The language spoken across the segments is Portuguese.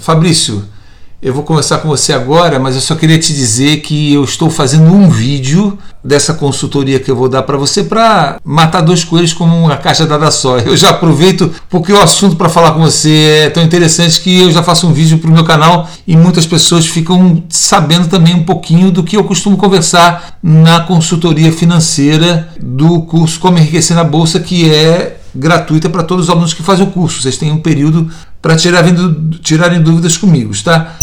Fabrício, eu vou conversar com você agora, mas eu só queria te dizer que eu estou fazendo um vídeo dessa consultoria que eu vou dar para você para matar dois coelhos com uma caixa dada só. Eu já aproveito porque o assunto para falar com você é tão interessante que eu já faço um vídeo para o meu canal e muitas pessoas ficam sabendo também um pouquinho do que eu costumo conversar na consultoria financeira do curso Como Enriquecer na Bolsa, que é gratuita para todos os alunos que fazem o curso. Vocês têm um período para tirar, tirarem dúvidas comigo, tá?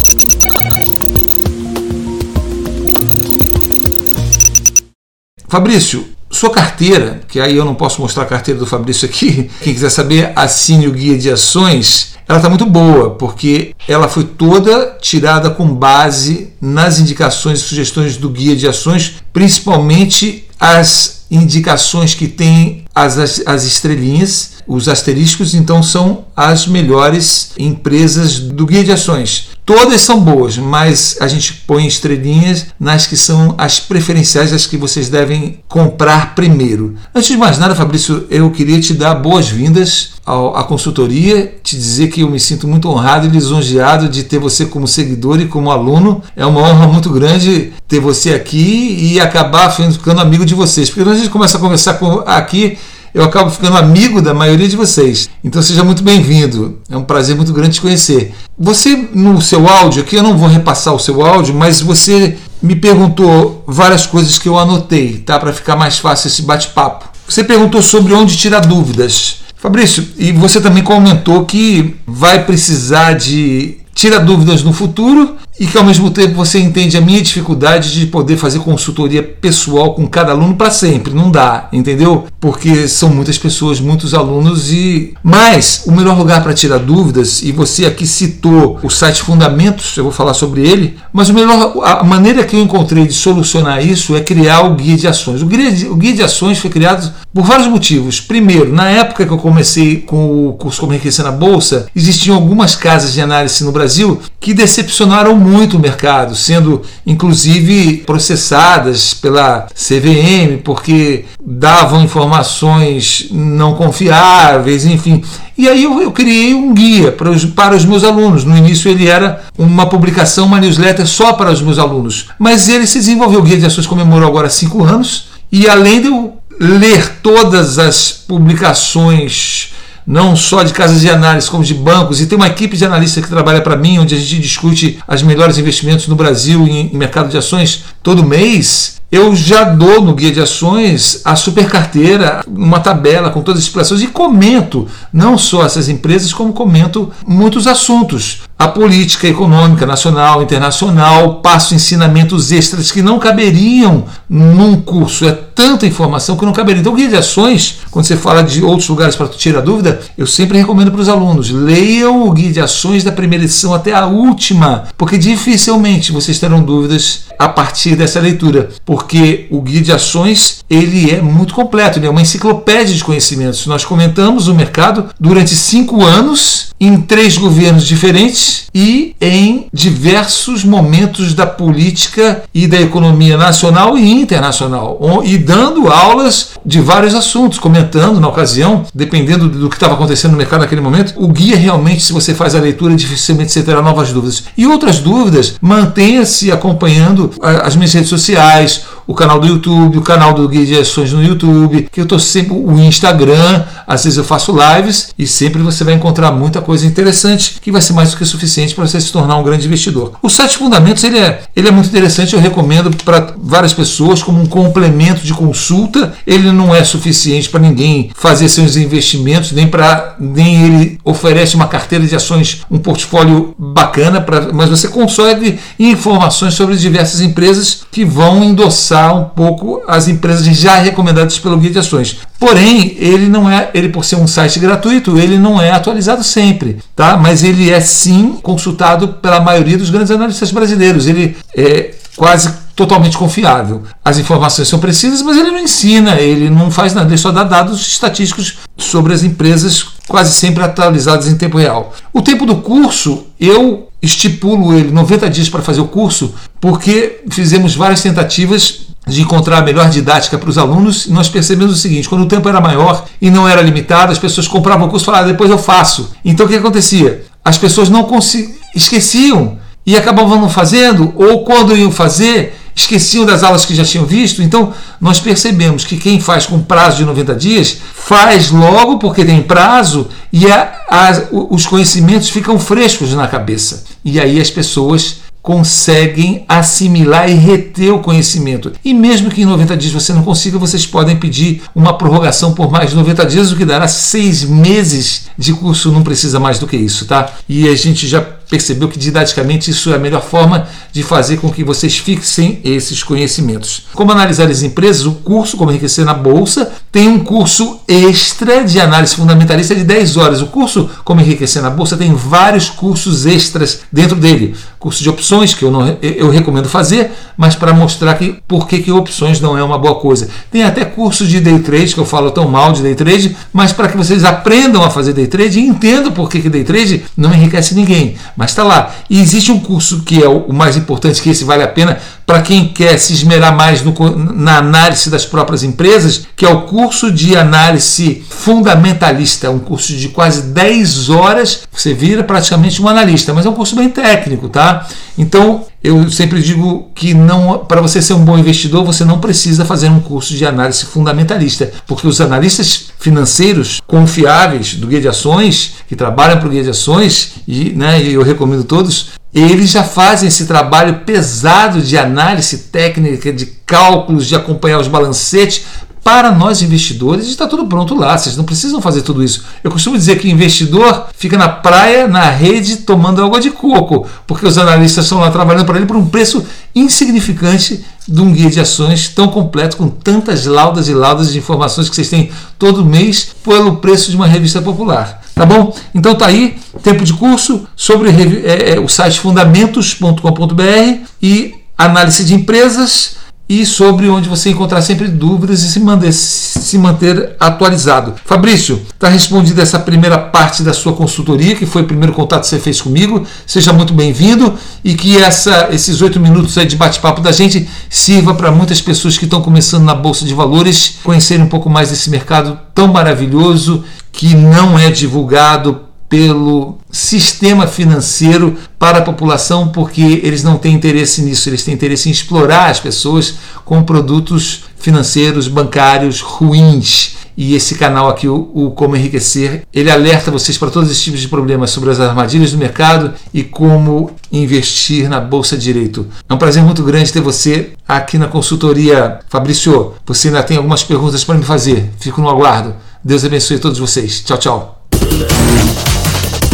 Fabrício, sua carteira, que aí eu não posso mostrar a carteira do Fabrício aqui, quem quiser saber, assine o guia de ações. Ela está muito boa, porque ela foi toda tirada com base nas indicações e sugestões do guia de ações, principalmente as indicações que tem as, as estrelinhas os asterísticos, então, são as melhores empresas do guia de ações. Todas são boas, mas a gente põe estrelinhas nas que são as preferenciais, as que vocês devem comprar primeiro. Antes de mais nada, Fabrício, eu queria te dar boas-vindas à consultoria, te dizer que eu me sinto muito honrado e lisonjeado de ter você como seguidor e como aluno. É uma honra muito grande ter você aqui e acabar ficando amigo de vocês, porque quando a gente começa a conversar aqui, eu acabo ficando amigo da maioria de vocês. Então seja muito bem-vindo. É um prazer muito grande te conhecer. Você, no seu áudio, aqui eu não vou repassar o seu áudio, mas você me perguntou várias coisas que eu anotei, tá? Para ficar mais fácil esse bate-papo. Você perguntou sobre onde tirar dúvidas. Fabrício, e você também comentou que vai precisar de tira dúvidas no futuro e que ao mesmo tempo você entende a minha dificuldade de poder fazer consultoria pessoal com cada aluno para sempre. Não dá, entendeu? Porque são muitas pessoas, muitos alunos e. Mas o melhor lugar para tirar dúvidas, e você aqui citou o site Fundamentos, eu vou falar sobre ele, mas o melhor, a maneira que eu encontrei de solucionar isso é criar o guia de ações. O guia de, o guia de ações foi criado por vários motivos. Primeiro, na época que eu comecei com o curso Como Enriquecer na Bolsa, existiam algumas casas de análise no Brasil que decepcionaram muito o mercado, sendo inclusive processadas pela CVM porque davam informações não confiáveis, enfim. E aí eu, eu criei um guia para os, para os meus alunos. No início ele era uma publicação, uma newsletter só para os meus alunos. Mas ele se desenvolveu. O Guia de Ações comemorou agora cinco anos. E além de eu ler todas as publicações não só de casas de análise, como de bancos, e tem uma equipe de analistas que trabalha para mim, onde a gente discute os melhores investimentos no Brasil em mercado de ações todo mês. Eu já dou no guia de ações a super carteira, uma tabela com todas as explicações e comento não só essas empresas, como comento muitos assuntos. A política econômica nacional, internacional, passo ensinamentos extras que não caberiam num curso. É tanta informação que não caberia. Então, o guia de ações, quando você fala de outros lugares para tirar dúvida, eu sempre recomendo para os alunos: leiam o guia de ações da primeira edição até a última, porque dificilmente vocês terão dúvidas a partir dessa leitura. Por porque o guia de ações ele é muito completo, ele é uma enciclopédia de conhecimentos. Nós comentamos o mercado durante cinco anos em três governos diferentes e em diversos momentos da política e da economia nacional e internacional, e dando aulas de vários assuntos, comentando na ocasião, dependendo do que estava acontecendo no mercado naquele momento. O guia realmente, se você faz a leitura, dificilmente você terá novas dúvidas. E outras dúvidas, mantenha-se acompanhando as minhas redes sociais, o canal do YouTube, o canal do Guia de Ações no YouTube, que eu estou sempre o Instagram, às vezes eu faço lives e sempre você vai encontrar muita coisa interessante que vai ser mais do que suficiente para você se tornar um grande investidor. O site Fundamentos ele é, ele é muito interessante, eu recomendo para várias pessoas como um complemento de consulta. Ele não é suficiente para ninguém fazer seus investimentos, nem para nem ele oferece uma carteira de ações, um portfólio bacana, pra, mas você consegue informações sobre diversas empresas que vão endossar um pouco as empresas já recomendadas pelo guia de ações. Porém, ele não é, ele por ser um site gratuito, ele não é atualizado sempre, tá? Mas ele é sim consultado pela maioria dos grandes analistas brasileiros. Ele é quase totalmente confiável. As informações são precisas, mas ele não ensina, ele não faz nada, ele só dá dados estatísticos sobre as empresas quase sempre atualizadas em tempo real. O tempo do curso, eu estipulo ele 90 dias para fazer o curso, porque fizemos várias tentativas de encontrar a melhor didática para os alunos, nós percebemos o seguinte: quando o tempo era maior e não era limitado, as pessoas compravam o curso e falavam, ah, depois eu faço. Então o que acontecia? As pessoas não esqueciam e acabavam não fazendo, ou quando iam fazer, esqueciam das aulas que já tinham visto. Então, nós percebemos que quem faz com prazo de 90 dias faz logo porque tem prazo e a, a, os conhecimentos ficam frescos na cabeça. E aí as pessoas conseguem assimilar e reter o conhecimento. E mesmo que em 90 dias você não consiga, vocês podem pedir uma prorrogação por mais 90 dias, o que dará seis meses de curso, não precisa mais do que isso, tá? E a gente já percebeu que didaticamente isso é a melhor forma de fazer com que vocês fixem esses conhecimentos. Como analisar as empresas, o curso Como Enriquecer na Bolsa tem um curso extra de análise fundamentalista de 10 horas. O curso Como Enriquecer na Bolsa tem vários cursos extras dentro dele. Curso de opções, que eu, não, eu recomendo fazer, mas para mostrar que por que, opções não é uma boa coisa. Tem até curso de day trade, que eu falo tão mal de day trade, mas para que vocês aprendam a fazer day trade e entendam por que, que day trade não enriquece ninguém mas está lá. E existe um curso que é o mais importante, que esse vale a pena para quem quer se esmerar mais no, na análise das próprias empresas, que é o curso de análise fundamentalista, um curso de quase 10 horas, você vira praticamente um analista, mas é um curso bem técnico, tá? Então, eu sempre digo que não para você ser um bom investidor, você não precisa fazer um curso de análise fundamentalista, porque os analistas financeiros confiáveis do guia de ações, que trabalham para o guia de ações, e né, eu recomendo todos, eles já fazem esse trabalho pesado de análise técnica, de cálculos, de acompanhar os balancetes para nós investidores está tudo pronto lá, vocês não precisam fazer tudo isso. Eu costumo dizer que investidor fica na praia, na rede, tomando água de coco, porque os analistas estão lá trabalhando para ele por um preço insignificante de um guia de ações tão completo, com tantas laudas e laudas de informações que vocês têm todo mês pelo preço de uma revista popular. Tá bom? Então tá aí, tempo de curso sobre é, é, o site fundamentos.com.br e análise de empresas e sobre onde você encontrar sempre dúvidas e se manter, se manter atualizado. Fabrício, está respondida essa primeira parte da sua consultoria, que foi o primeiro contato que você fez comigo. Seja muito bem-vindo e que essa, esses oito minutos de bate-papo da gente sirva para muitas pessoas que estão começando na Bolsa de Valores conhecerem um pouco mais desse mercado tão maravilhoso que não é divulgado pelo sistema financeiro para a população, porque eles não têm interesse nisso, eles têm interesse em explorar as pessoas com produtos financeiros, bancários ruins. E esse canal aqui, o, o Como Enriquecer, ele alerta vocês para todos esses tipos de problemas sobre as armadilhas do mercado e como investir na Bolsa Direito. É um prazer muito grande ter você aqui na consultoria. Fabrício, você ainda tem algumas perguntas para me fazer. Fico no aguardo. Deus abençoe todos vocês. Tchau, tchau.